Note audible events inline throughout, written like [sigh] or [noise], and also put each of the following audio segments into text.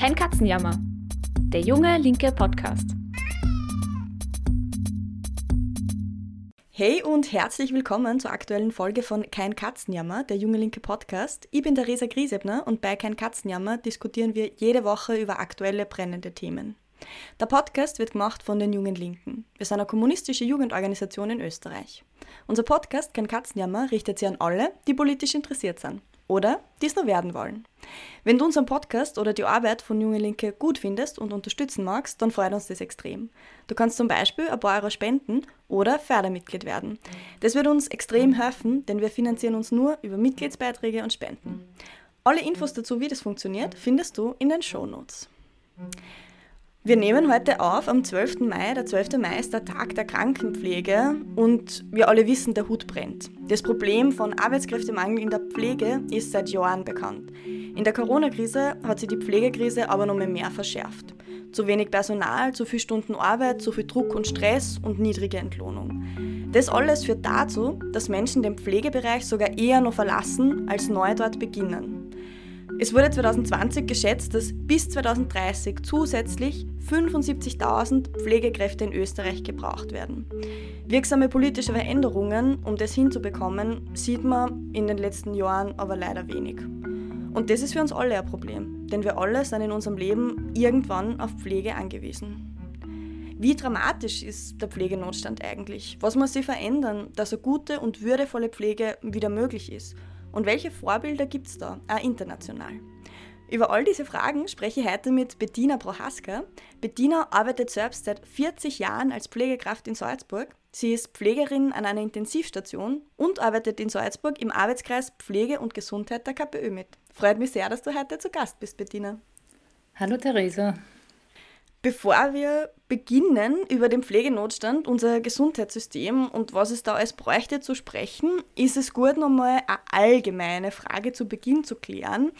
Kein Katzenjammer. Der junge linke Podcast. Hey und herzlich willkommen zur aktuellen Folge von Kein Katzenjammer, der junge linke Podcast. Ich bin Theresa Griesebner und bei Kein Katzenjammer diskutieren wir jede Woche über aktuelle brennende Themen. Der Podcast wird gemacht von den Jungen Linken. Wir sind eine kommunistische Jugendorganisation in Österreich. Unser Podcast Kein Katzenjammer richtet sich an alle, die politisch interessiert sind oder die es noch werden wollen. Wenn du unseren Podcast oder die Arbeit von Junge Linke gut findest und unterstützen magst, dann freut uns das extrem. Du kannst zum Beispiel ein paar Euro spenden oder Fördermitglied werden. Das wird uns extrem helfen, denn wir finanzieren uns nur über Mitgliedsbeiträge und Spenden. Alle Infos dazu, wie das funktioniert, findest du in den Show Notes. Wir nehmen heute auf am 12. Mai. Der 12. Mai ist der Tag der Krankenpflege und wir alle wissen, der Hut brennt. Das Problem von Arbeitskräftemangel in der Pflege ist seit Jahren bekannt. In der Corona-Krise hat sich die Pflegekrise aber noch mehr verschärft. Zu wenig Personal, zu viele Stunden Arbeit, zu viel Druck und Stress und niedrige Entlohnung. Das alles führt dazu, dass Menschen den Pflegebereich sogar eher noch verlassen, als neu dort beginnen. Es wurde 2020 geschätzt, dass bis 2030 zusätzlich 75.000 Pflegekräfte in Österreich gebraucht werden. Wirksame politische Veränderungen, um das hinzubekommen, sieht man in den letzten Jahren aber leider wenig. Und das ist für uns alle ein Problem, denn wir alle sind in unserem Leben irgendwann auf Pflege angewiesen. Wie dramatisch ist der Pflegenotstand eigentlich? Was muss sich verändern, dass eine gute und würdevolle Pflege wieder möglich ist? Und welche Vorbilder gibt es da, auch international? Über all diese Fragen spreche ich heute mit Bettina Prohaska. Bettina arbeitet selbst seit 40 Jahren als Pflegekraft in Salzburg. Sie ist Pflegerin an einer Intensivstation und arbeitet in Salzburg im Arbeitskreis Pflege und Gesundheit der KPÖ mit. Freut mich sehr, dass du heute zu Gast bist, Bettina. Hallo Theresa. Bevor wir beginnen, über den Pflegenotstand, unser Gesundheitssystem und was es da alles bräuchte zu sprechen, ist es gut, nochmal eine allgemeine Frage zu Beginn zu klären,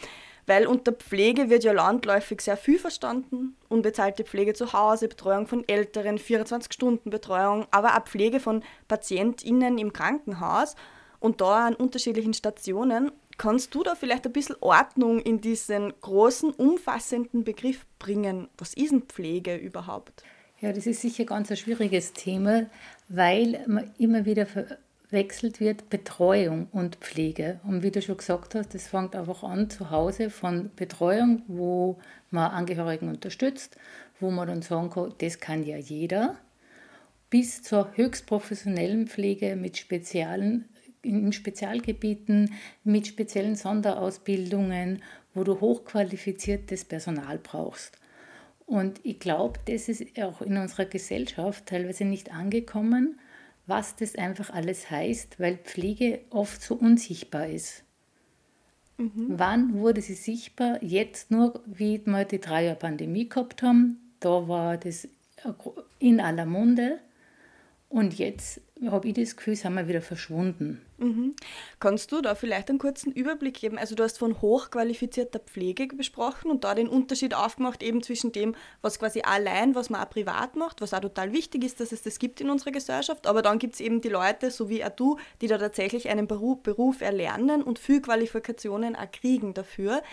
weil unter Pflege wird ja landläufig sehr viel verstanden. Unbezahlte Pflege zu Hause, Betreuung von Älteren, 24-Stunden-Betreuung, aber auch Pflege von PatientInnen im Krankenhaus und da an unterschiedlichen Stationen. Kannst du da vielleicht ein bisschen Ordnung in diesen großen, umfassenden Begriff bringen? Was ist denn Pflege überhaupt? Ja, das ist sicher ganz ein schwieriges Thema, weil man immer wieder verwechselt wird Betreuung und Pflege. Und wie du schon gesagt hast, das fängt einfach an zu Hause von Betreuung, wo man Angehörigen unterstützt, wo man dann sagen kann, das kann ja jeder, bis zur höchst professionellen Pflege mit speziellen in Spezialgebieten mit speziellen Sonderausbildungen, wo du hochqualifiziertes Personal brauchst. Und ich glaube, das ist auch in unserer Gesellschaft teilweise nicht angekommen, was das einfach alles heißt, weil Pflege oft so unsichtbar ist. Mhm. Wann wurde sie sichtbar? Jetzt nur, wie wir die drei Jahre Pandemie gehabt haben. Da war das in aller Munde. Und jetzt habe ich das Gefühl, sind wir wieder verschwunden. Mhm. Kannst du da vielleicht einen kurzen Überblick geben? Also du hast von hochqualifizierter Pflege besprochen und da den Unterschied aufgemacht eben zwischen dem, was quasi allein, was man auch privat macht, was auch total wichtig ist, dass es das gibt in unserer Gesellschaft, aber dann gibt es eben die Leute, so wie auch du, die da tatsächlich einen Beruf erlernen und viel Qualifikationen auch kriegen dafür.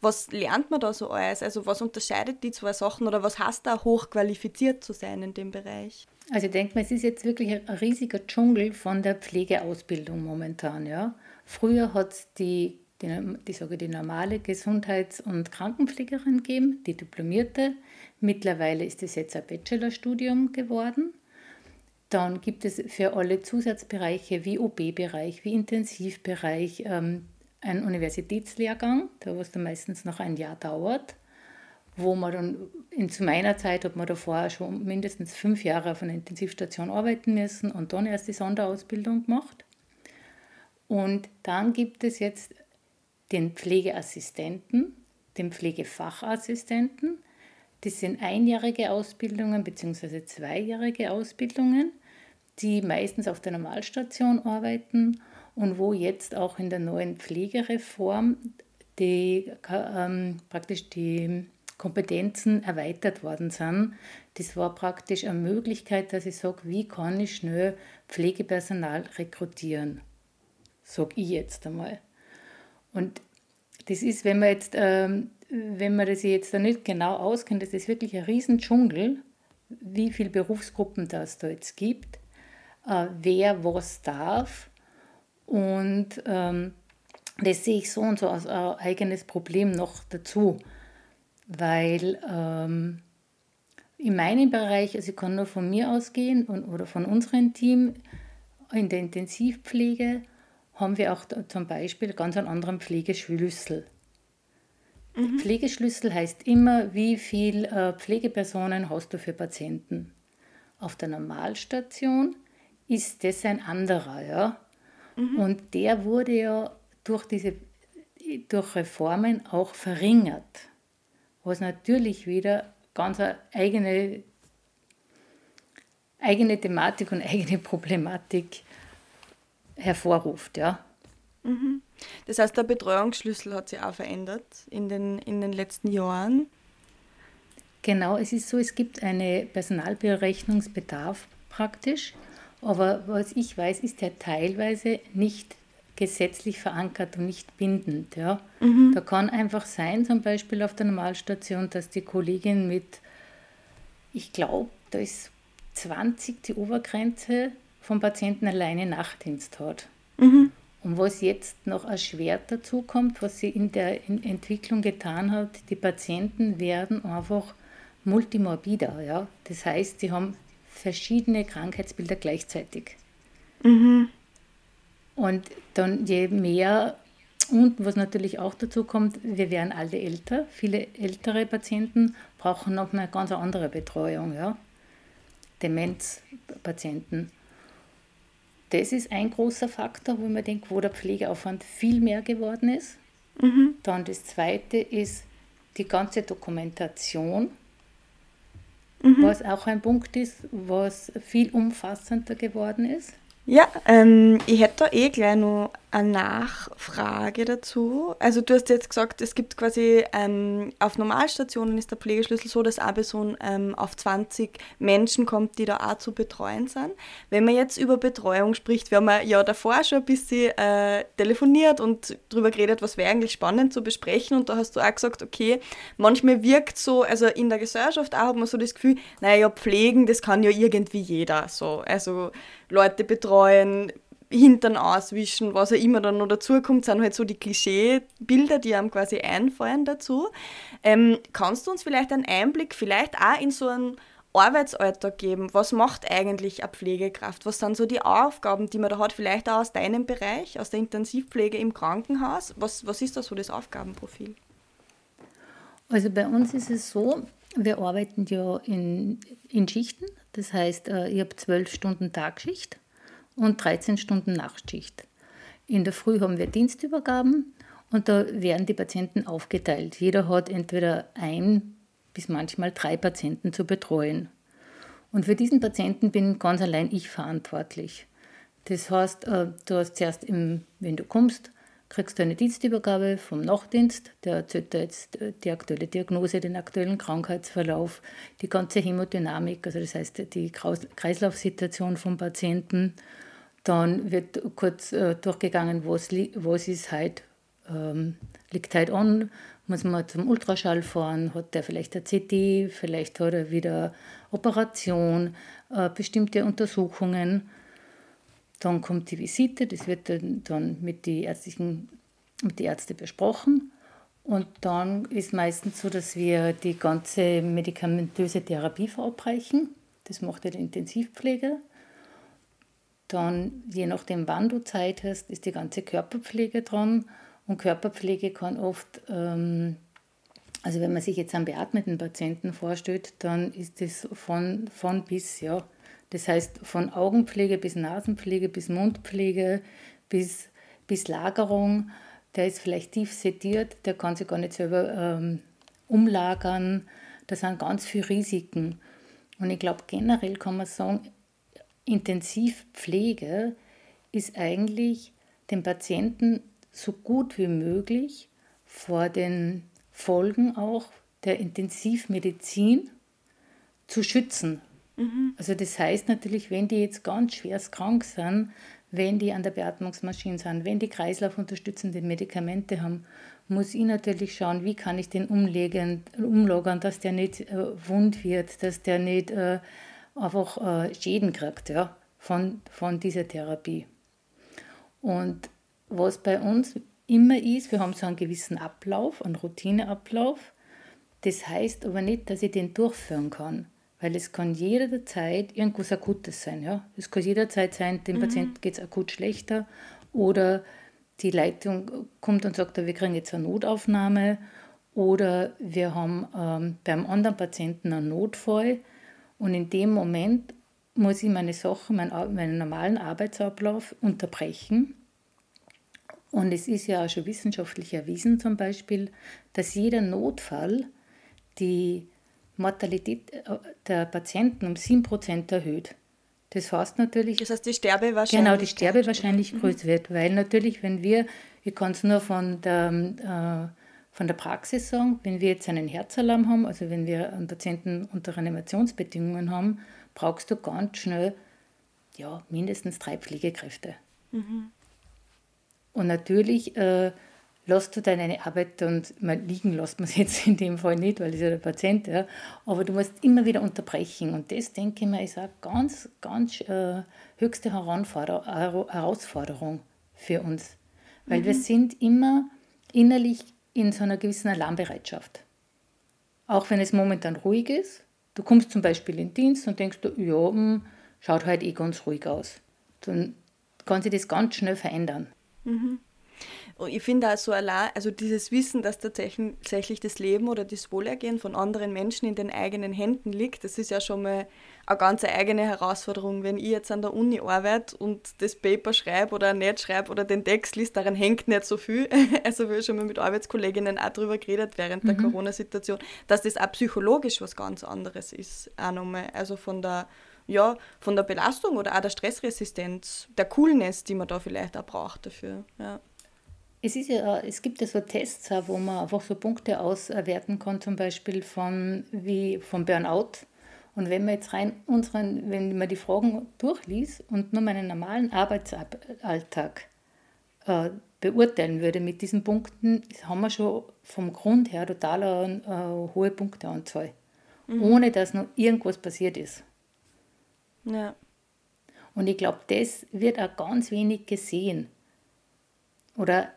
Was lernt man da so alles? Also was unterscheidet die zwei Sachen oder was heißt da hochqualifiziert zu sein in dem Bereich? Also ich denke mal, es ist jetzt wirklich ein riesiger Dschungel von der Pflegeausbildung momentan. Ja. Früher hat es die, die, die, sage die normale Gesundheits- und Krankenpflegerin gegeben, die diplomierte. Mittlerweile ist es jetzt ein Bachelorstudium geworden. Dann gibt es für alle Zusatzbereiche wie OB-Bereich, wie Intensivbereich ähm, einen Universitätslehrgang, der was dann meistens noch ein Jahr dauert wo man dann, in, zu meiner Zeit hat man da vorher schon mindestens fünf Jahre auf einer Intensivstation arbeiten müssen und dann erst die Sonderausbildung gemacht. Und dann gibt es jetzt den Pflegeassistenten, den Pflegefachassistenten. Das sind einjährige Ausbildungen bzw. zweijährige Ausbildungen, die meistens auf der Normalstation arbeiten und wo jetzt auch in der neuen Pflegereform die, ähm, praktisch die Kompetenzen erweitert worden sind. Das war praktisch eine Möglichkeit, dass ich sage, wie kann ich schnell Pflegepersonal rekrutieren? Sage ich jetzt einmal. Und das ist, wenn man jetzt, ähm, wenn man das jetzt da nicht genau auskennt, das ist wirklich ein Riesendschungel, wie viele Berufsgruppen das da jetzt gibt, äh, wer was darf. Und ähm, das sehe ich so und so als ein eigenes Problem noch dazu, weil ähm, in meinem Bereich, also ich kann nur von mir ausgehen und, oder von unserem Team, in der Intensivpflege haben wir auch zum Beispiel ganz einen anderen Pflegeschlüssel. Mhm. Pflegeschlüssel heißt immer, wie viele äh, Pflegepersonen hast du für Patienten. Auf der Normalstation ist das ein anderer, ja. Mhm. Und der wurde ja durch diese durch Reformen auch verringert, was natürlich wieder ganz eine eigene, eigene Thematik und eigene Problematik hervorruft. Ja. Mhm. Das heißt, der Betreuungsschlüssel hat sich auch verändert in den, in den letzten Jahren. Genau, es ist so, es gibt einen Personalberechnungsbedarf praktisch, aber was ich weiß, ist der teilweise nicht gesetzlich verankert und nicht bindend. Ja. Mhm. Da kann einfach sein, zum Beispiel auf der Normalstation, dass die Kollegin mit, ich glaube, da ist 20 die Obergrenze vom Patienten alleine Nachtdienst hat. Mhm. Und was jetzt noch erschwert dazu kommt, was sie in der Entwicklung getan hat, die Patienten werden einfach multimorbider. Ja? Das heißt, sie haben verschiedene Krankheitsbilder gleichzeitig. Mhm. Und dann je mehr, und was natürlich auch dazu kommt, wir werden alle älter. Viele ältere Patienten brauchen noch eine ganz andere Betreuung. Ja? Demenzpatienten. Das ist ein großer Faktor, wo man denkt, wo der Pflegeaufwand viel mehr geworden ist. Mhm. Dann das zweite ist die ganze Dokumentation, mhm. was auch ein Punkt ist, was viel umfassender geworden ist. Ja, ähm, ich hätte da eh gleich noch eine Nachfrage dazu. Also du hast jetzt gesagt, es gibt quasi ähm, auf Normalstationen ist der Pflegeschlüssel so, dass eine Person ähm, auf 20 Menschen kommt, die da auch zu betreuen sind. Wenn man jetzt über Betreuung spricht, wir haben ja davor schon ein bisschen äh, telefoniert und darüber geredet, was wäre eigentlich spannend zu besprechen und da hast du auch gesagt, okay, manchmal wirkt so, also in der Gesellschaft auch hat man so das Gefühl, naja, pflegen, das kann ja irgendwie jeder so. Also Leute betreuen, Hintern auswischen, was auch immer dann noch dazukommt, sind halt so die Klischeebilder, die einem quasi einfallen dazu. Ähm, kannst du uns vielleicht einen Einblick, vielleicht auch in so einen Arbeitsalltag geben? Was macht eigentlich eine Pflegekraft? Was sind so die Aufgaben, die man da hat, vielleicht auch aus deinem Bereich, aus der Intensivpflege im Krankenhaus? Was, was ist da so das Aufgabenprofil? Also bei uns ist es so, wir arbeiten ja in, in Schichten. Das heißt, äh, ich habe zwölf Stunden Tagschicht und 13 Stunden Nachtschicht. In der Früh haben wir Dienstübergaben und da werden die Patienten aufgeteilt. Jeder hat entweder ein bis manchmal drei Patienten zu betreuen. Und für diesen Patienten bin ganz allein ich verantwortlich. Das heißt, äh, du hast zuerst, im, wenn du kommst, kriegst du eine Dienstübergabe vom Nachtdienst, der erzählt dir jetzt äh, die aktuelle Diagnose, den aktuellen Krankheitsverlauf, die ganze Hämodynamik, also das heißt die Kreislaufsituation vom Patienten. Dann wird kurz äh, durchgegangen, was, was ist halt, ähm, liegt halt an, muss man zum Ultraschall fahren, hat der vielleicht eine CT, vielleicht hat er wieder Operation, äh, bestimmte Untersuchungen. Dann kommt die Visite, das wird dann mit den ärztlichen, mit den Ärzten besprochen. Und dann ist meistens so, dass wir die ganze medikamentöse Therapie verabreichen. Das macht der Intensivpfleger. Dann, je nachdem, wann du Zeit hast, ist die ganze Körperpflege dran. Und Körperpflege kann oft, ähm, also wenn man sich jetzt einen beatmeten Patienten vorstellt, dann ist das von, von bis, ja. Das heißt, von Augenpflege bis Nasenpflege bis Mundpflege bis, bis Lagerung. Der ist vielleicht tief sediert, der kann sich gar nicht selber ähm, umlagern. Das sind ganz viele Risiken. Und ich glaube, generell kann man sagen, Intensivpflege ist eigentlich den Patienten so gut wie möglich vor den Folgen auch der Intensivmedizin zu schützen. Mhm. Also das heißt natürlich, wenn die jetzt ganz schwer krank sind, wenn die an der Beatmungsmaschine sind, wenn die kreislaufunterstützende Medikamente haben, muss ich natürlich schauen, wie kann ich den umlegen, umlagern, dass der nicht äh, wund wird, dass der nicht äh, einfach äh, Schäden kriegt ja, von, von dieser Therapie. Und was bei uns immer ist, wir haben so einen gewissen Ablauf, einen Routineablauf. Das heißt aber nicht, dass ich den durchführen kann, weil es kann jederzeit irgendwas Akutes sein. Ja? Es kann jederzeit sein, dem mhm. Patienten geht es akut schlechter oder die Leitung kommt und sagt, wir kriegen jetzt eine Notaufnahme oder wir haben ähm, beim anderen Patienten einen Notfall und in dem Moment muss ich meine Sachen, meinen, meinen normalen Arbeitsablauf unterbrechen. Und es ist ja auch schon wissenschaftlich erwiesen zum Beispiel, dass jeder Notfall die Mortalität äh, der Patienten um 7% erhöht. Das heißt natürlich. Das heißt, die Sterbewahrscheinlichkeit. Genau, die Sterbewahrscheinlichkeit größer wird, weil natürlich, wenn wir, ich kann es nur von der, äh, von der Praxis sagen, wenn wir jetzt einen Herzalarm haben, also wenn wir einen Patienten unter Reanimationsbedingungen haben, brauchst du ganz schnell ja, mindestens drei Pflegekräfte. Mhm. Und natürlich äh, lässt du deine Arbeit und mal liegen lässt man es [laughs] jetzt in dem Fall nicht, weil es ja der Patient, ja, aber du musst immer wieder unterbrechen und das, denke ich mir, ist eine ganz, ganz äh, höchste Herausforderung für uns, weil mhm. wir sind immer innerlich in so einer gewissen Alarmbereitschaft. Auch wenn es momentan ruhig ist, du kommst zum Beispiel in den Dienst und denkst, ja, mh, hm, schaut halt eh ganz ruhig aus. Dann kann sich das ganz schnell verändern. Mhm. Und ich finde auch so allein, also dieses Wissen, dass tatsächlich das Leben oder das Wohlergehen von anderen Menschen in den eigenen Händen liegt, das ist ja schon mal eine ganz eigene Herausforderung. Wenn ich jetzt an der Uni arbeite und das Paper schreibe oder nicht schreibe oder den Text liest, daran hängt nicht so viel. [laughs] Also wir schon mal mit Arbeitskolleginnen auch darüber geredet während der mhm. Corona-Situation, dass das auch psychologisch was ganz anderes ist. Auch nochmal. Also von der ja, von der Belastung oder auch der Stressresistenz, der Coolness, die man da vielleicht auch braucht dafür. Ja. Es, ist ja, es gibt ja so Tests, wo man einfach so Punkte auswerten kann, zum Beispiel von, wie vom Burnout. Und wenn man jetzt rein unseren, wenn man die Fragen durchliest und nur meinen normalen Arbeitsalltag äh, beurteilen würde mit diesen Punkten, haben wir schon vom Grund her total eine äh, hohe Punkteanzahl. Mhm. Ohne dass noch irgendwas passiert ist. Ja. Und ich glaube, das wird auch ganz wenig gesehen. Oder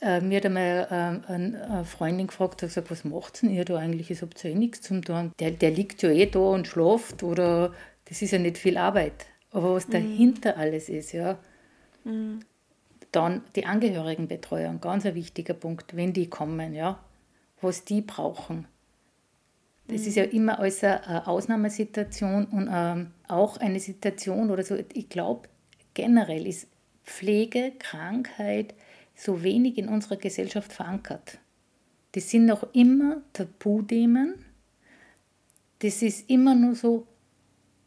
äh, mir hat einmal äh, eine Freundin gefragt, hat gesagt, was macht denn ihr da eigentlich? Ihr habt ja eh nichts zum tun. Der, der liegt ja eh da und schlaft oder das ist ja nicht viel Arbeit. Aber was mhm. dahinter alles ist, ja. Mhm. Dann die Angehörigenbetreuung, ganz ein wichtiger Punkt, wenn die kommen, ja. Was die brauchen. Das ist ja mhm. immer als eine Ausnahmesituation und ähm, auch eine Situation oder so. Ich glaube, generell ist Pflege, Krankheit, so wenig in unserer Gesellschaft verankert. Das sind noch immer Tabuthemen. Das ist immer nur so,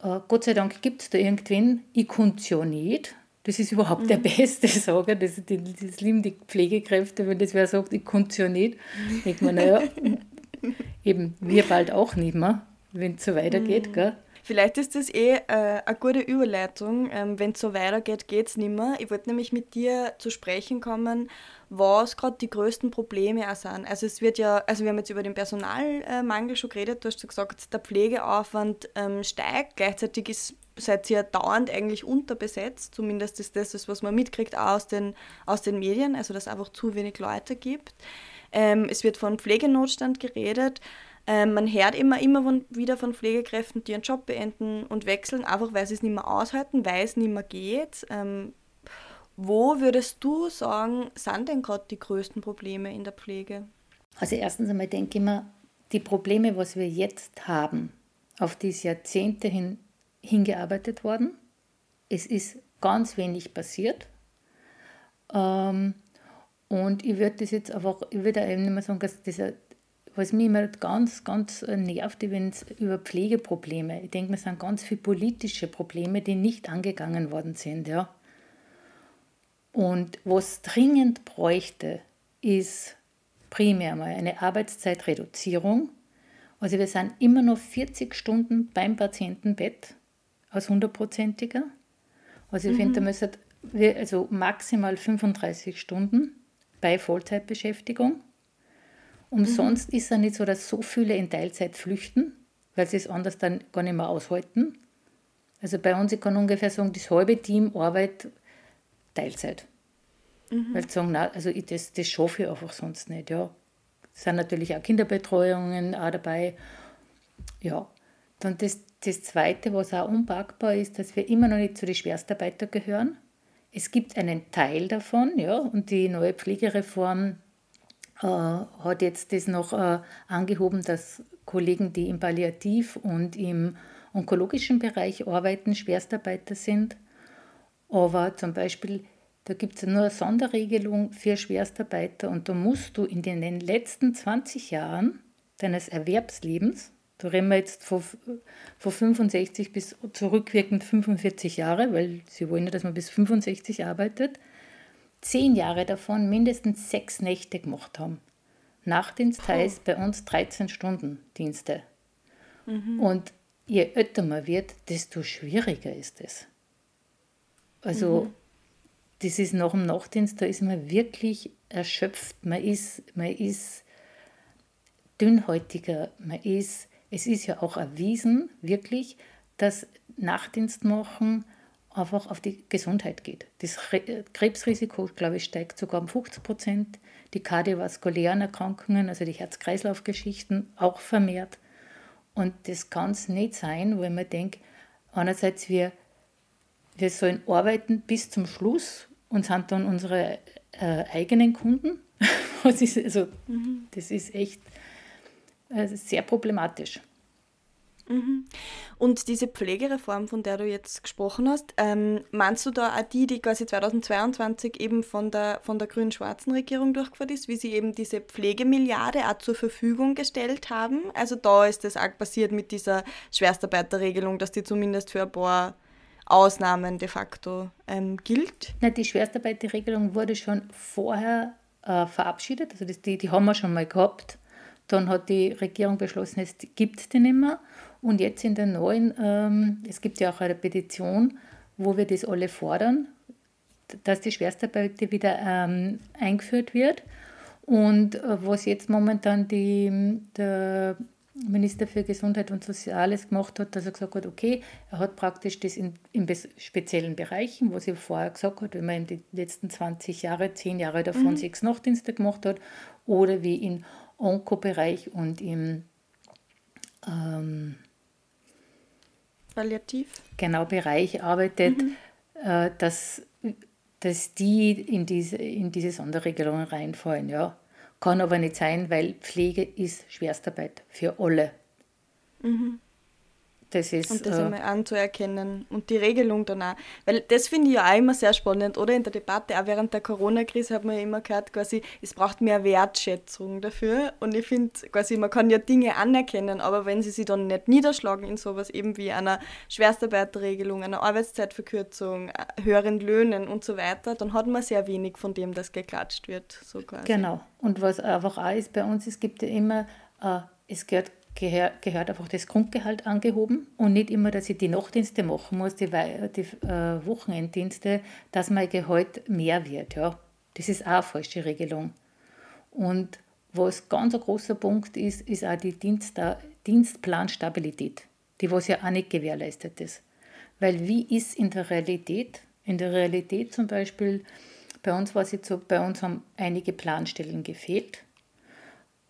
äh, Gott sei Dank gibt es da irgendwen, ich kann es ja nicht. Das ist überhaupt mhm. der beste Sager. Das, das, lieben die Pflegekräfte, wenn das wer sagt, ich kann es ja nicht. Denkt man, naja, eben wir bald auch nicht mehr, wenn es so weitergeht. Mhm. Gell? Vielleicht ist das eh äh, eine gute Überleitung. Ähm, Wenn es so weitergeht, geht es nicht mehr. Ich wollte nämlich mit dir zu sprechen kommen, was gerade die größten Probleme auch sind. Also es wird ja, also wir haben jetzt über den Personalmangel schon geredet, du hast gesagt, der Pflegeaufwand ähm, steigt, gleichzeitig ist seid ihr dauernd eigentlich unterbesetzt, zumindest ist das, was man mitkriegt auch aus den, aus den Medien, also dass es einfach zu wenig Leute gibt. Ähm, es wird von Pflegenotstand geredet. Ähm, man hört immer, immer wieder von Pflegekräften, die ihren Job beenden und wechseln, einfach weil sie es nicht mehr aushalten, weil es nicht mehr geht. Ähm, wo würdest du sagen, sind denn gerade die größten Probleme in der Pflege? Also erstens einmal denke ich mir, die Probleme, was wir jetzt haben, auf die ist Jahrzehnte hin, hingearbeitet worden. Es ist ganz wenig passiert. Ähm, und ich würde das jetzt einfach, ich würde eben nicht mehr sagen, dass dieser was mich immer ganz, ganz äh, nervt, wenn es über Pflegeprobleme, ich denke, es sind ganz viele politische Probleme, die nicht angegangen worden sind. Ja. Und was dringend bräuchte, ist primär mal eine Arbeitszeitreduzierung. Also wir sind immer noch 40 Stunden beim Patientenbett als hundertprozentiger. Also ich mhm. finde, da müsste also maximal 35 Stunden bei Vollzeitbeschäftigung. Umsonst mhm. ist es nicht so, dass so viele in Teilzeit flüchten, weil sie es anders dann gar nicht mehr aushalten. Also bei uns, ich kann ungefähr sagen, das halbe Team arbeitet Teilzeit. Mhm. Weil sie sagen, na, also ich, das, das schaffe ich einfach sonst nicht. Ja. Es sind natürlich auch Kinderbetreuungen auch dabei. Ja. Dann das, das Zweite, was auch unpackbar ist, dass wir immer noch nicht zu den Schwerstarbeiter gehören. Es gibt einen Teil davon, ja, und die neue Pflegereform äh, hat jetzt das noch äh, angehoben, dass Kollegen, die im Palliativ- und im onkologischen Bereich arbeiten, Schwerstarbeiter sind. Aber zum Beispiel, da gibt es nur eine Sonderregelung für Schwerstarbeiter und da musst du in den letzten 20 Jahren deines Erwerbslebens, da reden wir jetzt von, von 65 bis zurückwirkend 45 Jahre, weil sie wollen ja, dass man bis 65 arbeitet, zehn Jahre davon mindestens sechs Nächte gemacht haben. Nachtdienst heißt bei uns 13 Stunden Dienste. Mhm. Und je älter man wird, desto schwieriger ist es. Also mhm. das ist nach dem Nachtdienst, da ist man wirklich erschöpft, man ist, man ist dünnhäutiger, man ist, es ist ja auch erwiesen, wirklich, dass Nachtdienst machen einfach auf die Gesundheit geht. Das Krebsrisiko, glaube ich, steigt sogar um 50 Prozent. Die kardiovaskulären Erkrankungen, also die Herz-Kreislauf-Geschichten, auch vermehrt. Und das kann es nicht sein, weil man denkt, einerseits wir, wir sollen arbeiten bis zum Schluss und sind dann unsere äh, eigenen Kunden. [laughs] das, ist, also, mhm. das ist echt äh, sehr problematisch. Mhm. Und diese Pflegereform, von der du jetzt gesprochen hast, ähm, meinst du da auch die, die quasi 2022 eben von der, von der grün-schwarzen Regierung durchgeführt ist, wie sie eben diese Pflegemilliarde auch zur Verfügung gestellt haben? Also da ist das auch passiert mit dieser Schwerstarbeiterregelung, dass die zumindest für ein paar Ausnahmen de facto ähm, gilt? Na, die Schwerstarbeiterregelung wurde schon vorher äh, verabschiedet, also das, die, die haben wir schon mal gehabt. Dann hat die Regierung beschlossen, es gibt die nicht mehr. Und jetzt in der neuen, ähm, es gibt ja auch eine Petition, wo wir das alle fordern, dass die Schwerstarbeit wieder ähm, eingeführt wird. Und äh, was jetzt momentan die, der Minister für Gesundheit und Soziales gemacht hat, dass er gesagt hat, okay, er hat praktisch das in, in speziellen Bereichen, was er vorher gesagt hat, wenn man in den letzten 20 Jahre, 10 Jahre davon mhm. sechs Nachtdienste gemacht hat, oder wie im Onko-Bereich und im ähm, Palliativ? Genau, Bereich arbeitet, mhm. äh, dass, dass die in diese, in diese Sonderregelungen reinfallen. Ja. Kann aber nicht sein, weil Pflege ist Schwerstarbeit für alle. Mhm. Das ist, und das äh, einmal anzuerkennen und die Regelung danach. Weil das finde ich ja auch immer sehr spannend, oder? In der Debatte, auch während der Corona-Krise hat man ja immer gehört, quasi, es braucht mehr Wertschätzung dafür. Und ich finde, quasi, man kann ja Dinge anerkennen, aber wenn sie sich dann nicht niederschlagen in sowas eben wie einer Schwerstarbeiterregelung, einer Arbeitszeitverkürzung, äh, höheren Löhnen und so weiter, dann hat man sehr wenig von dem, das geklatscht wird. So quasi. Genau. Und was einfach auch ist bei uns, es gibt ja immer, äh, es gehört gehör, gehört einfach das Grundgehalt angehoben und nicht immer, dass ich die Nachtdienste machen muss, die, die äh, Wochenenddienste, dass mein Gehalt mehr wird. Ja. Das ist auch eine falsche Regelung. Und was ganz ein großer Punkt ist, ist auch die Dienst, Dienstplanstabilität, die was ja auch nicht gewährleistet ist. Weil wie ist in der Realität? In der Realität zum Beispiel, bei uns war jetzt so, bei uns haben einige Planstellen gefehlt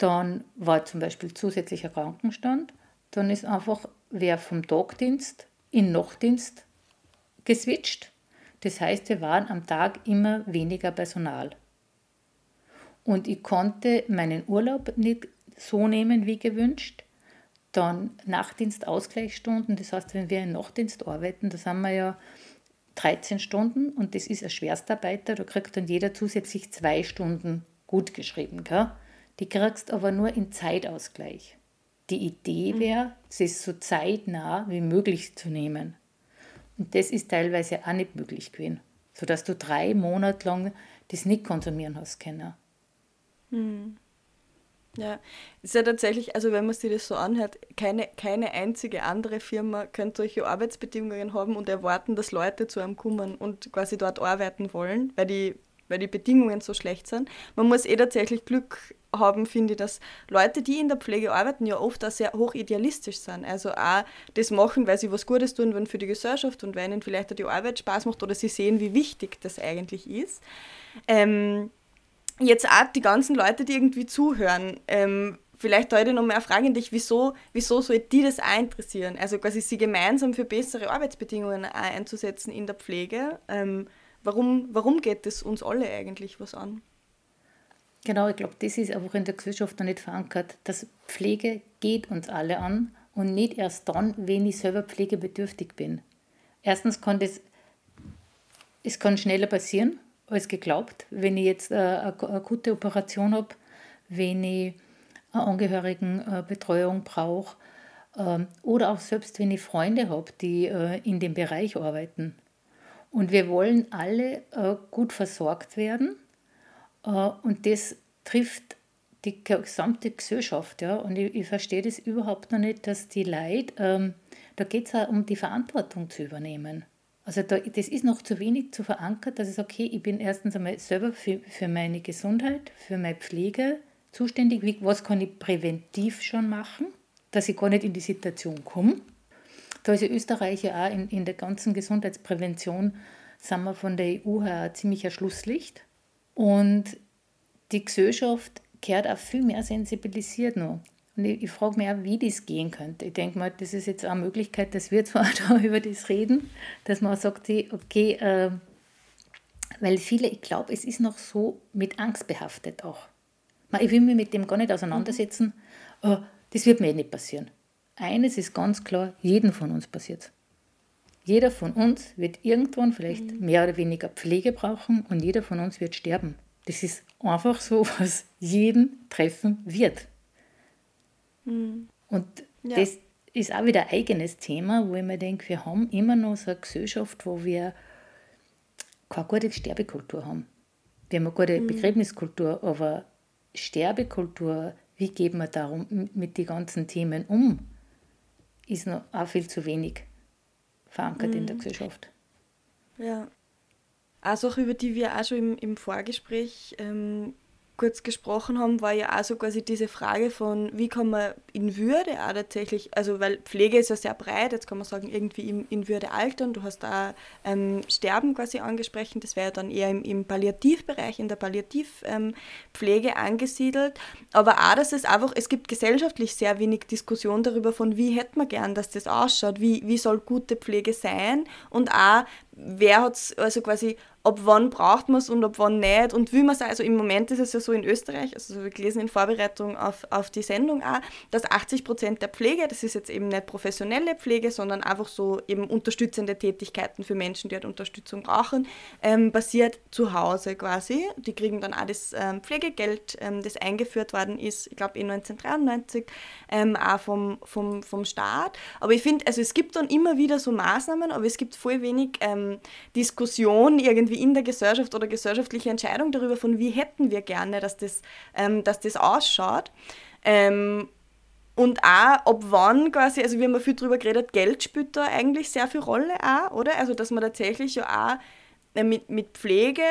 dann war zum Beispiel zusätzlicher Krankenstand. Dann ist einfach wer vom Tagdienst in Nachtdienst geswitcht. Das heißt, wir waren am Tag immer weniger Personal. Und ich konnte meinen Urlaub nicht so nehmen wie gewünscht. Dann Nachtdienstausgleichsstunden, das heißt, wenn wir in Nachtdienst arbeiten, da sind wir ja 13 Stunden und das ist ein Schwerstarbeiter, da kriegt dann jeder zusätzlich zwei Stunden gut geschrieben. Gell? Die kriegst aber nur in Zeitausgleich. Die Idee mhm. wäre, sie so zeitnah wie möglich zu nehmen. Und das ist teilweise auch nicht möglich gewesen, sodass du drei Monate lang das nicht konsumieren hast können. Mhm. Ja, ist ja tatsächlich, also wenn man sich das so anhört, keine, keine einzige andere Firma könnte solche Arbeitsbedingungen haben und erwarten, dass Leute zu einem kommen und quasi dort arbeiten wollen, weil die, weil die Bedingungen so schlecht sind. Man muss eh tatsächlich Glück haben, finde ich, dass Leute, die in der Pflege arbeiten, ja oft auch sehr hoch idealistisch sind. Also auch das machen, weil sie was Gutes tun wollen für die Gesellschaft und weil ihnen vielleicht auch die Arbeit Spaß macht oder sie sehen, wie wichtig das eigentlich ist. Ähm, jetzt auch die ganzen Leute, die irgendwie zuhören, ähm, vielleicht heute noch mal eine Frage an dich, wieso, wieso soll die das auch interessieren? Also quasi sie gemeinsam für bessere Arbeitsbedingungen einzusetzen in der Pflege. Ähm, warum, warum geht es uns alle eigentlich was an? Genau, ich glaube, das ist einfach in der Gesellschaft noch nicht verankert. dass Pflege geht uns alle an und nicht erst dann, wenn ich selber pflegebedürftig bin. Erstens kann das, es kann schneller passieren, als geglaubt. Wenn ich jetzt äh, eine gute Operation habe, wenn ich eine Angehörigenbetreuung brauche ähm, oder auch selbst wenn ich Freunde habe, die äh, in dem Bereich arbeiten. Und wir wollen alle äh, gut versorgt werden und das trifft die gesamte Gesellschaft. Ja? Und ich, ich verstehe das überhaupt noch nicht, dass die Leute, ähm, da geht es auch um die Verantwortung zu übernehmen. Also da, das ist noch zu wenig zu verankert, dass sage, okay, ich bin erstens einmal selber für, für meine Gesundheit, für meine Pflege zuständig. Wie, was kann ich präventiv schon machen, dass ich gar nicht in die Situation komme. Da ist ja Österreich ja auch in, in der ganzen Gesundheitsprävention, sind wir von der EU her ziemlich ein Schlusslicht. Und die Gesellschaft kehrt auch viel mehr sensibilisiert noch. Und ich, ich frage mich auch, wie das gehen könnte. Ich denke mal, das ist jetzt auch eine Möglichkeit, dass wir [laughs] zwar da über das reden, dass man sagt, okay, äh, weil viele, ich glaube, es ist noch so mit Angst behaftet auch. Ich will mich mit dem gar nicht auseinandersetzen. Mhm. Das wird mir eh nicht passieren. Eines ist ganz klar, jeden von uns passiert Jeder von uns wird irgendwann vielleicht mhm. mehr oder weniger Pflege brauchen und jeder von uns wird sterben. Das ist einfach so, [laughs] was jeden treffen wird. Mhm. Und ja. das ist auch wieder ein eigenes Thema, wo ich mir denke, wir haben immer noch so eine Gesellschaft, wo wir keine gute Sterbekultur haben. Wir haben eine gute mhm. Begräbniskultur, aber Sterbekultur, wie gehen wir darum mit den ganzen Themen um, ist noch auch viel zu wenig verankert mhm. in der mhm. Gesellschaft. Ja. Eine Sache, über die wir auch schon im, im Vorgespräch ähm, kurz gesprochen haben, war ja auch so quasi diese Frage von, wie kann man in Würde auch tatsächlich, also weil Pflege ist ja sehr breit, jetzt kann man sagen, irgendwie in, in Würde altern, du hast da ähm, Sterben quasi angesprochen, das wäre ja dann eher im, im Palliativbereich, in der Palliativpflege ähm, angesiedelt, aber auch, dass es einfach, es gibt gesellschaftlich sehr wenig Diskussion darüber von, wie hätte man gern, dass das ausschaut, wie, wie soll gute Pflege sein und auch, wer hat es, also quasi, ab wann braucht man es und ab wann nicht und wie man es, also im Moment ist es ja so in Österreich, also wir gelesen in Vorbereitung auf, auf die Sendung auch, dass 80 Prozent der Pflege, das ist jetzt eben nicht professionelle Pflege, sondern einfach so eben unterstützende Tätigkeiten für Menschen, die halt Unterstützung brauchen, ähm, basiert zu Hause quasi. Die kriegen dann auch das ähm, Pflegegeld, ähm, das eingeführt worden ist, ich glaube eh 1993, ähm, auch vom, vom, vom Staat. Aber ich finde, also es gibt dann immer wieder so Maßnahmen, aber es gibt voll wenig ähm, Diskussion irgendwie in der Gesellschaft oder gesellschaftliche Entscheidung darüber, von wie hätten wir gerne, dass das, ähm, dass das ausschaut. Ähm, und auch, ob wann quasi, also wir haben ja viel darüber geredet, Geld spielt da eigentlich sehr viel Rolle auch, oder? Also, dass man tatsächlich ja auch äh, mit, mit Pflege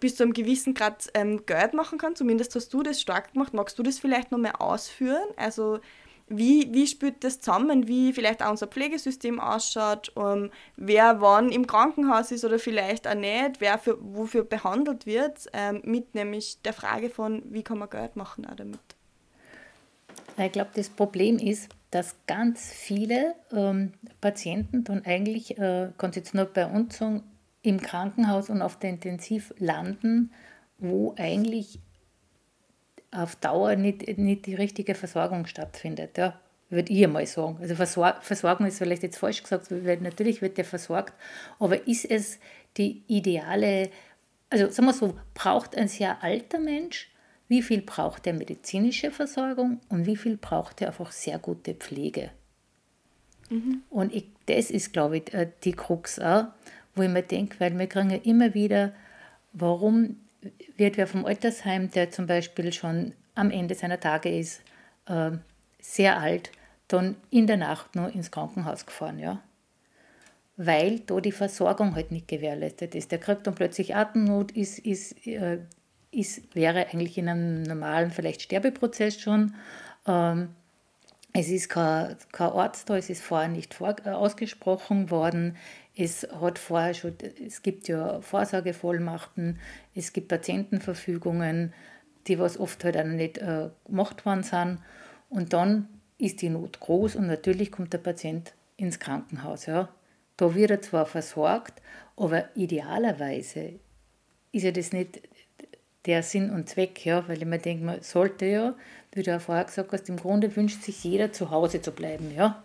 bis zu einem gewissen Grad ähm, Geld machen kann. Zumindest hast du das stark gemacht. Magst du das vielleicht noch mehr ausführen? Also, wie, wie spielt das zusammen, wie vielleicht auch unser Pflegesystem ausschaut, ähm, wer wann im Krankenhaus ist oder vielleicht auch nicht, wer für, wofür behandelt wird, ähm, mit nämlich der Frage von, wie kann man Geld machen auch damit. Ich glaube, das Problem ist, dass ganz viele ähm, Patienten dann eigentlich, äh, kann jetzt nur bei uns sagen, im Krankenhaus und auf der Intensiv landen, wo eigentlich auf Dauer nicht, nicht die richtige Versorgung stattfindet. Ja, würde ich mal sagen. Also Versor Versorgung ist vielleicht jetzt falsch gesagt, weil natürlich wird der versorgt, aber ist es die ideale, also sagen wir so, braucht ein sehr alter Mensch, wie viel braucht er medizinische Versorgung und wie viel braucht er einfach sehr gute Pflege? Mhm. Und ich, das ist, glaube ich, äh, die Krux auch, wo ich mir denke, weil wir kriegen ja immer wieder, warum wird wer vom Altersheim, der zum Beispiel schon am Ende seiner Tage ist, äh, sehr alt, dann in der Nacht nur ins Krankenhaus gefahren, ja. Weil da die Versorgung halt nicht gewährleistet ist. Der kriegt dann plötzlich Atemnot, ist, ist, äh, ist, wäre eigentlich in einem normalen vielleicht Sterbeprozess schon. Ähm, es ist kein, kein Arzt da, es ist vorher nicht vor, äh, ausgesprochen worden. Es hat vorher schon, es gibt ja Vorsorgevollmachten, es gibt Patientenverfügungen, die was oft halt auch nicht äh, gemacht worden sind. Und dann ist die Not groß und natürlich kommt der Patient ins Krankenhaus. Ja. Da wird er zwar versorgt, aber idealerweise ist ja das nicht der Sinn und Zweck, ja, weil ich mir denke, man sollte ja, wie du ja vorher gesagt hast, im Grunde wünscht sich jeder zu Hause zu bleiben, ja.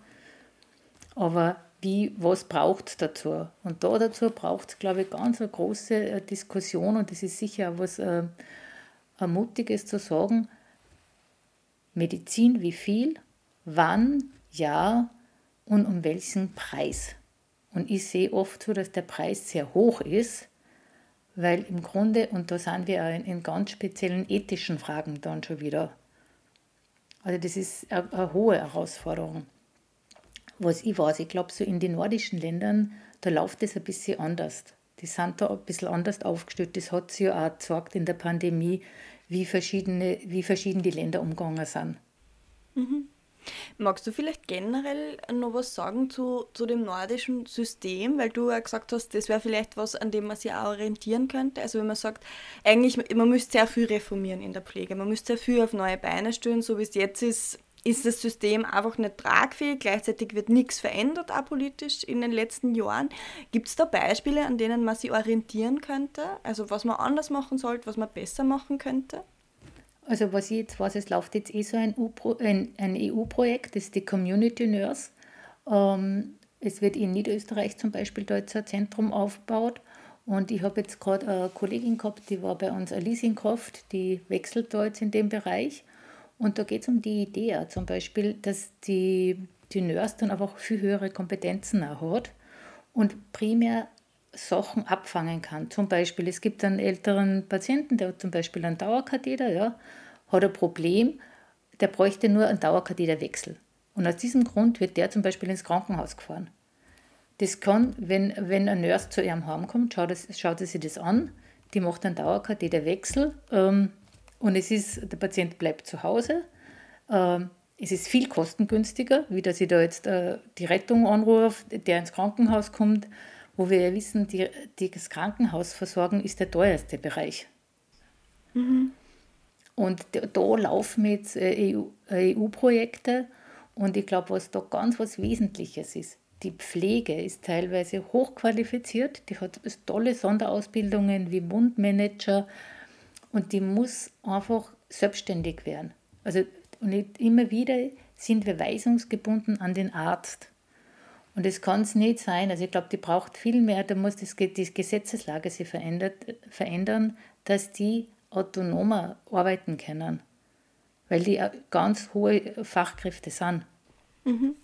Aber wie, was braucht es dazu? Und da dazu braucht es, glaube ich, ganz eine große äh, Diskussion und das ist sicher auch was äh, Mutiges zu sagen, Medizin wie viel, wann, ja und um welchen Preis. Und ich sehe oft so, dass der Preis sehr hoch ist, weil im Grunde, und da sind wir in, in ganz speziellen ethischen Fragen dann schon wieder. Also das ist eine, eine hohe Herausforderung. Was ich weiß, ich glaube, so in den nordischen Ländern, da läuft es ein bisschen anders. Die sind da ein bisschen anders aufgestellt. Das hat sich ja auch gezeigt in der Pandemie, wie, verschiedene, wie verschieden die Länder umgegangen sind. Mhm. Magst du vielleicht generell noch was sagen zu, zu dem nordischen System, weil du ja gesagt hast, das wäre vielleicht was, an dem man sich auch orientieren könnte. Also wenn man sagt, eigentlich, man müsste sehr viel reformieren in der Pflege, man müsste sehr viel auf neue Beine stellen, so wie es jetzt ist, ist das System einfach nicht tragfähig, gleichzeitig wird nichts verändert, auch politisch in den letzten Jahren. Gibt es da Beispiele, an denen man sich orientieren könnte? Also was man anders machen sollte, was man besser machen könnte? Also was ich jetzt weiß, es läuft jetzt eh so ein, EU-Projekt, das ist die Community Nurse. Ähm, es wird in Niederösterreich zum Beispiel da jetzt ein Zentrum aufgebaut. Und ich habe jetzt gerade eine Kollegin gehabt, die war bei uns, eine Leasingkraft, die wechselt da jetzt in dem Bereich. Und da geht es um die Idee zum Beispiel, dass die, die Nurse dann einfach viel höhere Kompetenzen auch hat und primär Sachen abfangen kann. Zum Beispiel, es gibt einen älteren Patienten, der hat zum Beispiel einen Dauerkatheter, ja, hat ein Problem, der bräuchte nur einen Dauerkatheterwechsel. Und aus diesem Grund wird der zum Beispiel ins Krankenhaus gefahren. Das kann, wenn, wenn ein Nurse zu ihrem Heim kommt, schaut, das, schaut er sich das an, die macht einen Dauerkatheterwechsel ähm, und es ist, der Patient bleibt zu Hause. Ähm, es ist viel kostengünstiger, wie dass ich da jetzt äh, die Rettung anrufe, der ins Krankenhaus kommt wo wir ja wissen, die, die, das Krankenhausversorgung ist der teuerste Bereich. Mhm. Und da, laufen jetzt EU-Projekte äh, EU und ich glaube, was da ganz was Wesentliches ist, die Pflege ist teilweise hochqualifiziert, die hat tolle Sonderausbildungen wie Mundmanager und die muss einfach selbstständig werden. Also und immer wieder sind wir weisungsgebunden an den Arzt. Und es kann es nicht sein, also ich glaube, die braucht viel mehr, da muss das, die Gesetzeslage sich verändert, verändern, dass die autonomer arbeiten können, weil die ganz hohe Fachkräfte sind. Mhm.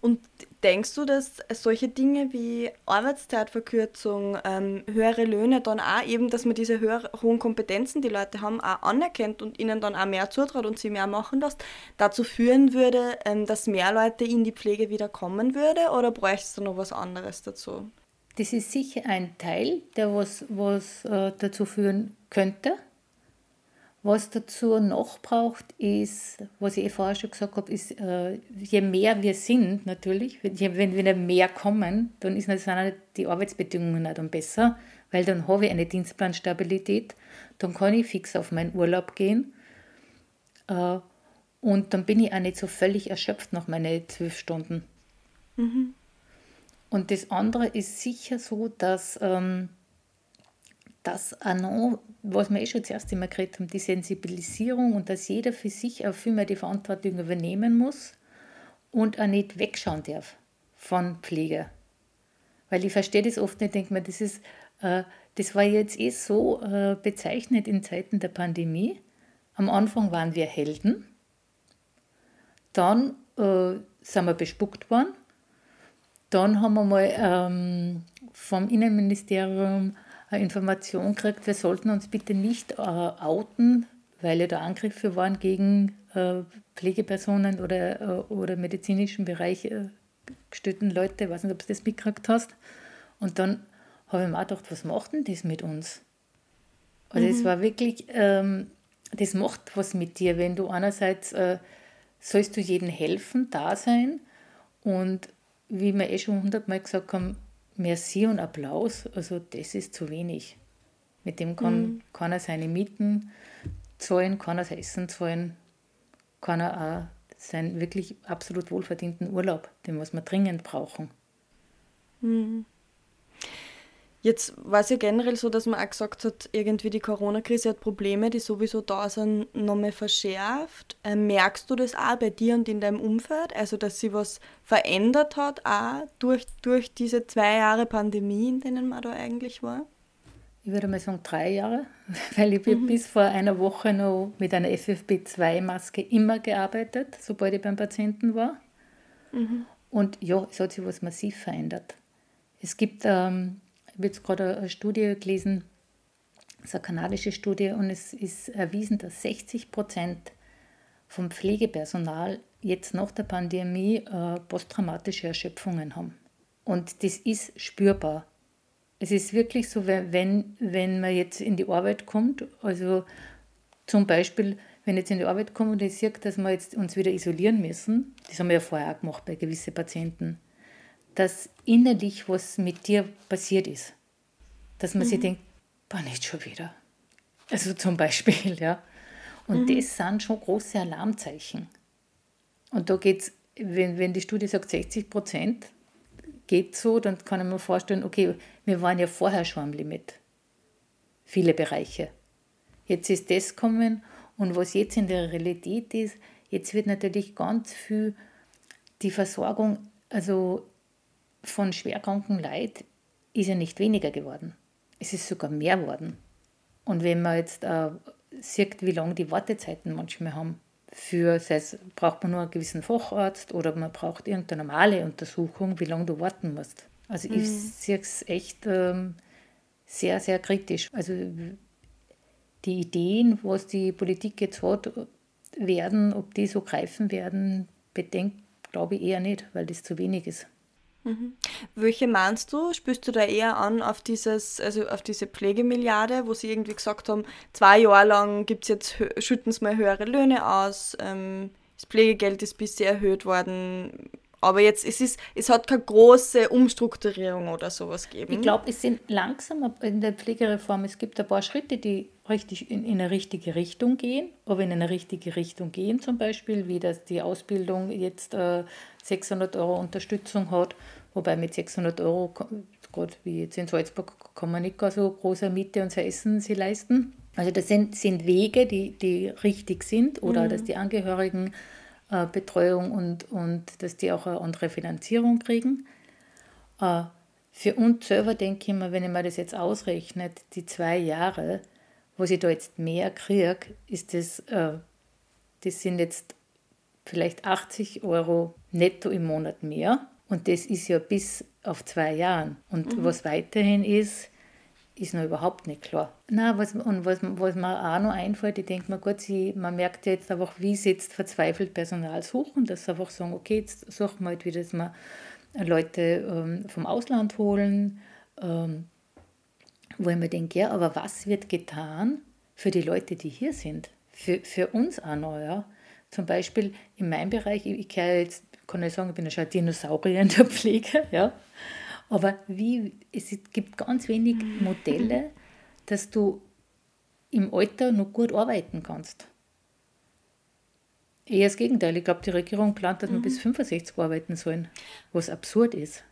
Und denkst du, dass solche Dinge wie Arbeitszeitverkürzung, ähm, höhere Löhne dann auch eben, dass man diese höher, hohen Kompetenzen, die Leute haben, auch anerkennt und ihnen dann auch mehr zutraut und sie mehr machen lässt, dazu führen würde, ähm, dass mehr Leute in die Pflege wieder kommen würde oder bräuchtest du noch was anderes dazu? Das ist sicher ein Teil, der was, was äh, dazu führen könnte. Was dazu noch braucht, ist, was ich eh vorher schon gesagt habe, ist, äh, je mehr wir sind, natürlich, wenn wir mehr kommen, dann ist natürlich die Arbeitsbedingungen auch dann besser, weil dann habe ich eine Dienstplanstabilität, dann kann ich fix auf meinen Urlaub gehen äh, und dann bin ich auch nicht so völlig erschöpft nach meinen zwölf Stunden. Mhm. Und das andere ist sicher so, dass. Das auch noch, was wir eh schon zuerst immer geredet haben, die Sensibilisierung und dass jeder für sich auch viel mehr die Verantwortung übernehmen muss und auch nicht wegschauen darf von Pflege. Weil ich verstehe das oft nicht, denke mir, das ist, äh, das war jetzt eh so äh, bezeichnet in Zeiten der Pandemie. Am Anfang waren wir Helden, dann äh, sind wir bespuckt worden, dann haben wir mal ähm, vom Innenministerium Information gekriegt, wir sollten uns bitte nicht äh, outen, weil ja da Angriffe waren gegen äh, Pflegepersonen oder, äh, oder medizinischen Bereich gestellten Leute. Ich weiß nicht, ob du das mitgekriegt hast. Und dann habe ich mir auch gedacht, was macht denn das mit uns? Also es mhm. war wirklich, ähm, das macht was mit dir, wenn du einerseits äh, sollst du jedem helfen, da sein und wie wir eh schon hundertmal gesagt haben, Merci und Applaus, also das ist zu wenig. Mit dem kann, mhm. kann er seine Mieten zahlen, kann er sein Essen zahlen, kann er auch seinen wirklich absolut wohlverdienten Urlaub, den was wir dringend brauchen. Mhm. Jetzt war es ja generell so, dass man auch gesagt hat, irgendwie die Corona-Krise hat Probleme, die sowieso da sind, nochmal verschärft. Ähm, merkst du das auch bei dir und in deinem Umfeld? Also, dass sich was verändert hat, auch durch, durch diese zwei Jahre Pandemie, in denen man da eigentlich war? Ich würde mal sagen drei Jahre, [laughs] weil ich mhm. bis vor einer Woche noch mit einer FFP2-Maske immer gearbeitet, sobald ich beim Patienten war. Mhm. Und ja, es hat sich was massiv verändert. Es gibt ähm, ich habe jetzt gerade eine Studie gelesen, das ist eine kanadische Studie, und es ist erwiesen, dass 60 Prozent vom Pflegepersonal jetzt nach der Pandemie äh, posttraumatische Erschöpfungen haben. Und das ist spürbar. Es ist wirklich so, wenn, wenn man jetzt in die Arbeit kommt, also zum Beispiel, wenn ich jetzt in die Arbeit komme und ich sehe, dass wir jetzt uns wieder isolieren müssen, das haben wir ja vorher auch gemacht bei gewissen Patienten, dass innerlich was mit dir passiert ist. Dass man mhm. sich denkt, boah, nicht schon wieder. Also zum Beispiel, [laughs] ja. Und mhm. das sind schon große Alarmzeichen. Und da geht es, wenn, wenn die Studie sagt 60 Prozent, geht so, dann kann ich mir vorstellen, okay, wir waren ja vorher schon am Limit. Viele Bereiche. Jetzt ist das kommen und was jetzt in der Realität ist, jetzt wird natürlich ganz viel die Versorgung, also von schwerkranken Leid ist ja nicht weniger geworden. Es ist sogar mehr geworden. Und wenn man jetzt äh, sieht, wie lange die Wartezeiten manchmal haben, für, sei es, braucht man nur einen gewissen Facharzt oder man braucht irgendeine normale Untersuchung, wie lange du warten musst. Also mhm. ich sehe es echt ähm, sehr, sehr kritisch. Also die Ideen, was die Politik jetzt hat, werden, ob die so greifen werden, bedenkt, glaube ich eher nicht, weil das zu wenig ist. Mhm. Welche meinst du? Spürst du da eher an auf dieses, also auf diese Pflegemilliarde, wo sie irgendwie gesagt haben, zwei Jahre lang gibt's jetzt, schütten sie mal höhere Löhne aus, ähm, das Pflegegeld ist bisher erhöht worden, aber jetzt es ist es hat keine große Umstrukturierung oder sowas gegeben. Ich glaube, es sind langsam in der Pflegereform, es gibt ein paar Schritte, die richtig in, in eine richtige Richtung gehen, aber in eine richtige Richtung gehen zum Beispiel, wie dass die Ausbildung jetzt äh, 600 Euro Unterstützung hat, wobei mit 600 Euro, gerade wie jetzt in Salzburg, kann man nicht gar so große Miete und sein Essen sie leisten. Also das sind, sind Wege, die, die richtig sind oder mhm. dass die Angehörigen äh, Betreuung und, und dass die auch eine andere Finanzierung kriegen. Äh, für uns selber denke ich mir, wenn ich mir das jetzt ausrechne, die zwei Jahre, wo ich da jetzt mehr kriege, ist das, äh, das sind jetzt vielleicht 80 Euro netto im Monat mehr. Und das ist ja bis auf zwei Jahren. Und mhm. was weiterhin ist, ist noch überhaupt nicht klar. Na, was, und was, was mir auch noch einfällt, ich denke mir, gut, sie, man merkt ja jetzt einfach, wie sie jetzt verzweifelt Personal suchen, dass sie einfach sagen, okay, jetzt suchen wir halt wieder, dass wir Leute ähm, vom Ausland holen, ähm, wo ich mir denke, ja, aber was wird getan für die Leute, die hier sind? Für, für uns auch noch, ja. Zum Beispiel in meinem Bereich, ich, ich jetzt, kann ich sagen, ich bin ja schon ein Dinosaurier in der Pflege, [laughs] ja. Aber wie, es gibt ganz wenig Modelle, dass du im Alter noch gut arbeiten kannst. Eher das Gegenteil. Ich glaube, die Regierung plant, dass man mhm. bis 65 arbeiten sollen, was absurd ist.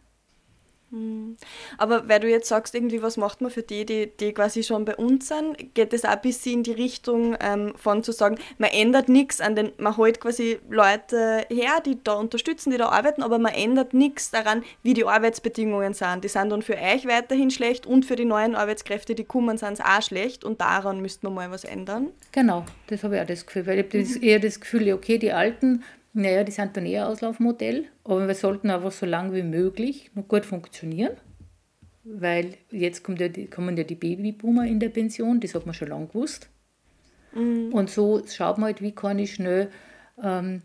Hm. Aber weil du jetzt sagst, irgendwie, was macht man für die, die, die quasi schon bei uns sind, geht es auch ein bisschen in die Richtung ähm, von zu sagen, man ändert nichts an den, man holt quasi Leute her, die da unterstützen, die da arbeiten, aber man ändert nichts daran, wie die Arbeitsbedingungen sind. Die sind dann für euch weiterhin schlecht und für die neuen Arbeitskräfte, die kommen, sind es auch schlecht und daran müsste man mal was ändern. Genau, das habe ich auch das Gefühl, weil ich habe mhm. eher das Gefühl, okay, die Alten naja, die sind dann eher Auslaufmodell, aber wir sollten einfach so lange wie möglich noch gut funktionieren. weil jetzt kommt ja die, kommen ja die Babyboomer in der Pension, das hat man schon lange gewusst. Mhm. Und so schaut man halt, wie kann ich schnell ähm,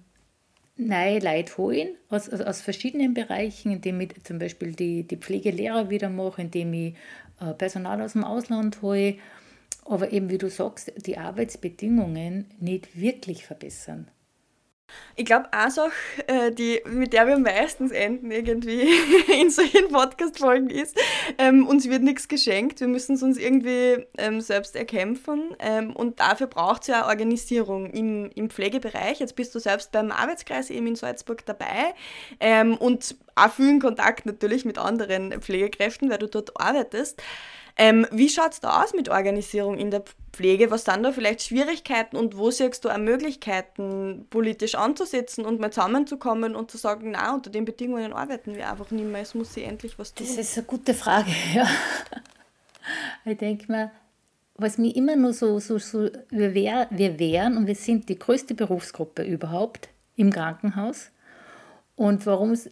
neue Leute holen aus, aus, aus, verschiedenen Bereichen, indem ich zum Beispiel die, die Pflegelehrer wieder mache, indem ich äh, Personal aus dem Ausland hole, aber eben, wie du sagst, die Arbeitsbedingungen nicht wirklich verbessern. Ich glaube, eine Sache, äh, die, mit der wir meistens enden irgendwie [laughs] in solchen Podcast-Folgen ist, ähm, uns wird nichts geschenkt, wir müssen es uns irgendwie ähm, selbst erkämpfen ähm, und dafür braucht es ja Organisierung im, im Pflegebereich. Jetzt bist du selbst beim Arbeitskreis eben in Salzburg dabei ähm, und auch vielen Kontakt natürlich mit anderen Pflegekräften, weil du dort arbeitest. Ähm, wie schaut es da aus mit Organisierung in der Pflege? Was sind da vielleicht Schwierigkeiten und wo siehst du auch Möglichkeiten, politisch anzusetzen und mal zusammenzukommen und zu sagen, na, unter den Bedingungen arbeiten wir einfach nicht mehr, es muss sich endlich was tun? Das ist eine gute Frage, [laughs] ja. Ich denke mal, was mir immer nur so, so, so wir, wär, wir wären und wir sind die größte Berufsgruppe überhaupt im Krankenhaus. Und warum es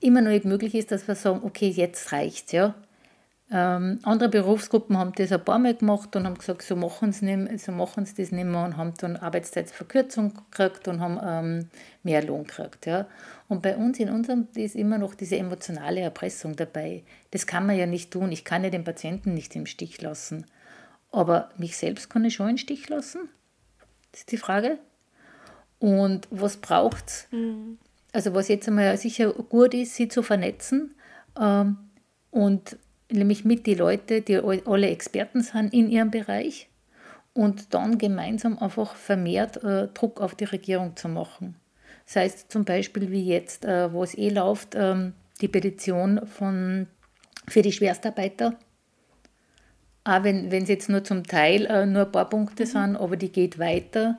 immer noch nicht möglich ist, dass wir sagen, okay, jetzt reicht's, ja. Ähm, andere Berufsgruppen haben das ein paar Mal gemacht und haben gesagt, so machen sie, nicht, so machen sie das nicht mehr und haben dann Arbeitszeitverkürzung gekriegt und haben ähm, mehr Lohn gekriegt. Ja. Und bei uns in unserem ist immer noch diese emotionale Erpressung dabei. Das kann man ja nicht tun. Ich kann ja den Patienten nicht im Stich lassen. Aber mich selbst kann ich schon im Stich lassen? Das ist die Frage. Und was braucht es? Mhm. Also was jetzt einmal sicher gut ist, sie zu vernetzen ähm, und nämlich mit die Leute, die alle Experten sind in ihrem Bereich und dann gemeinsam einfach vermehrt äh, Druck auf die Regierung zu machen. Sei es zum Beispiel wie jetzt, äh, wo es eh läuft, ähm, die Petition von, für die Schwerstarbeiter. Auch wenn es jetzt nur zum Teil äh, nur ein paar Punkte mhm. sind, aber die geht weiter.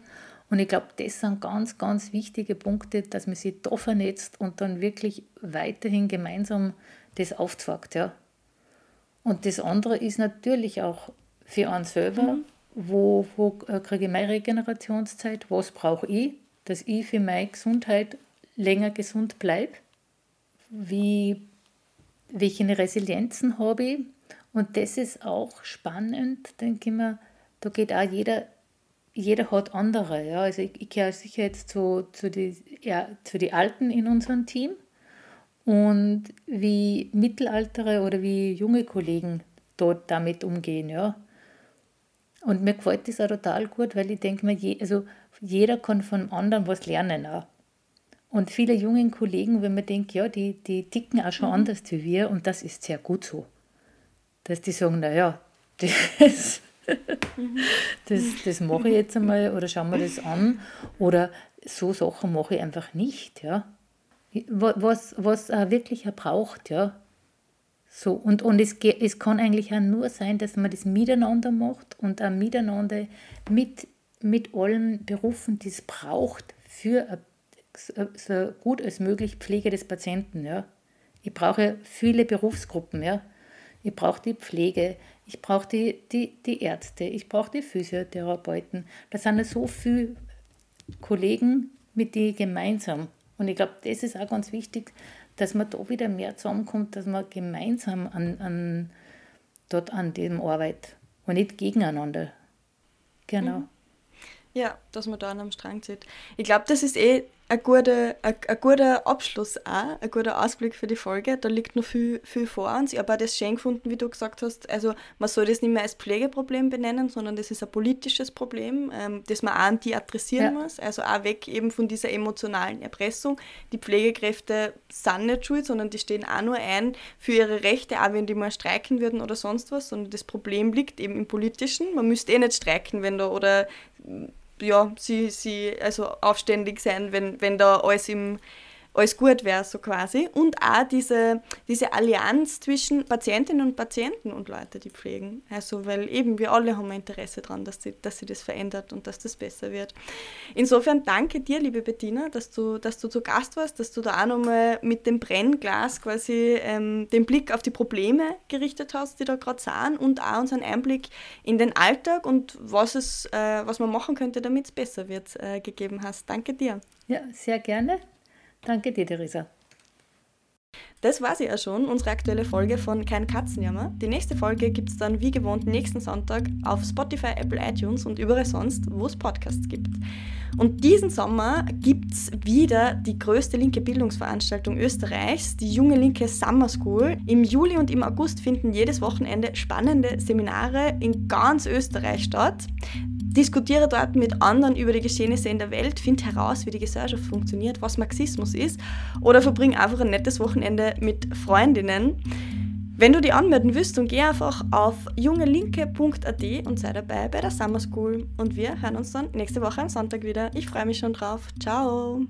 Und ich glaube, das sind ganz, ganz wichtige Punkte, dass man sich da vernetzt und dann wirklich weiterhin gemeinsam das aufzeigt. Ja. Und das andere ist natürlich auch für uns selber, mhm. wo, wo äh, kriege ich meine Regenerationszeit, was brauche ich, dass ich für meine Gesundheit länger gesund bleibe, wie, welche Resilienzen habe ich. Und das ist auch spannend, denke ich mir, da geht auch jeder, jeder hat andere. Ja. Also ich, ich gehöre sicher jetzt zu, zu den ja, zu die Alten in unserem Team und wie mittelaltere oder wie junge Kollegen dort damit umgehen. Ja. Und mir gefällt das auch total gut, weil ich denke mir, je, also jeder kann von anderen was lernen. Auch. Und viele jungen Kollegen, wenn man denkt, ja, die, die ticken auch schon mhm. anders wie wir und das ist sehr gut so. Dass die sagen, naja, [laughs] das, mhm. das, das mache ich jetzt einmal oder schauen wir das an oder so Sachen mache ich einfach nicht. Ja was, was er wirklich braucht, ja. So, und, und es, es kann eigentlich auch nur sein, dass man das miteinander macht und auch miteinander mit, mit allen Berufen, die es braucht, für so gut als möglich Pflege des Patienten. Ja. Ich brauche viele Berufsgruppen. Ja. Ich brauche die Pflege, ich brauche die, die, die Ärzte, ich brauche die Physiotherapeuten. Da sind ja so viele Kollegen, mit denen ich gemeinsam und ich glaube, das ist auch ganz wichtig, dass man da wieder mehr zusammenkommt, dass man gemeinsam an, an, dort an dem arbeitet und nicht gegeneinander. Genau. Mhm. Ja, dass man da an einem Strang zieht. Ich glaube, das ist eh ein guter, ein, ein guter Abschluss auch, ein guter Ausblick für die Folge. Da liegt noch viel, viel vor uns. Ich habe auch das schön gefunden, wie du gesagt hast. Also man soll das nicht mehr als Pflegeproblem benennen, sondern das ist ein politisches Problem, ähm, das man auch an die adressieren ja. muss. Also auch weg eben von dieser emotionalen Erpressung. Die Pflegekräfte sind nicht schuld, sondern die stehen auch nur ein für ihre Rechte, auch wenn die mal streiken würden oder sonst was, sondern das Problem liegt eben im Politischen. Man müsste eh nicht streiken, wenn da oder ja, sie, sie also aufständig sein, wenn, wenn da alles im alles gut wäre, so quasi. Und auch diese, diese Allianz zwischen Patientinnen und Patienten und Leute, die pflegen. Also, weil eben wir alle haben ein Interesse daran, dass, die, dass sich das verändert und dass das besser wird. Insofern danke dir, liebe Bettina, dass du, dass du zu Gast warst, dass du da auch nochmal mit dem Brennglas quasi ähm, den Blick auf die Probleme gerichtet hast, die da gerade sind und auch uns einen Einblick in den Alltag und was, es, äh, was man machen könnte, damit es besser wird, äh, gegeben hast. Danke dir. Ja, sehr gerne. Danke dir, Theresa. Das war sie ja schon, unsere aktuelle Folge von Kein Katzenjammer. Die nächste Folge gibt es dann wie gewohnt nächsten Sonntag auf Spotify, Apple iTunes und überall sonst, wo es Podcasts gibt. Und diesen Sommer gibt es wieder die größte linke Bildungsveranstaltung Österreichs, die Junge Linke Summer School. Im Juli und im August finden jedes Wochenende spannende Seminare in ganz Österreich statt. Diskutiere dort mit anderen über die Geschehnisse in der Welt, finde heraus, wie die Gesellschaft funktioniert, was Marxismus ist oder verbring einfach ein nettes Wochenende mit Freundinnen. Wenn du die anmelden willst, dann geh einfach auf jungelinke.at und sei dabei bei der Summer School. Und wir hören uns dann nächste Woche am Sonntag wieder. Ich freue mich schon drauf. Ciao!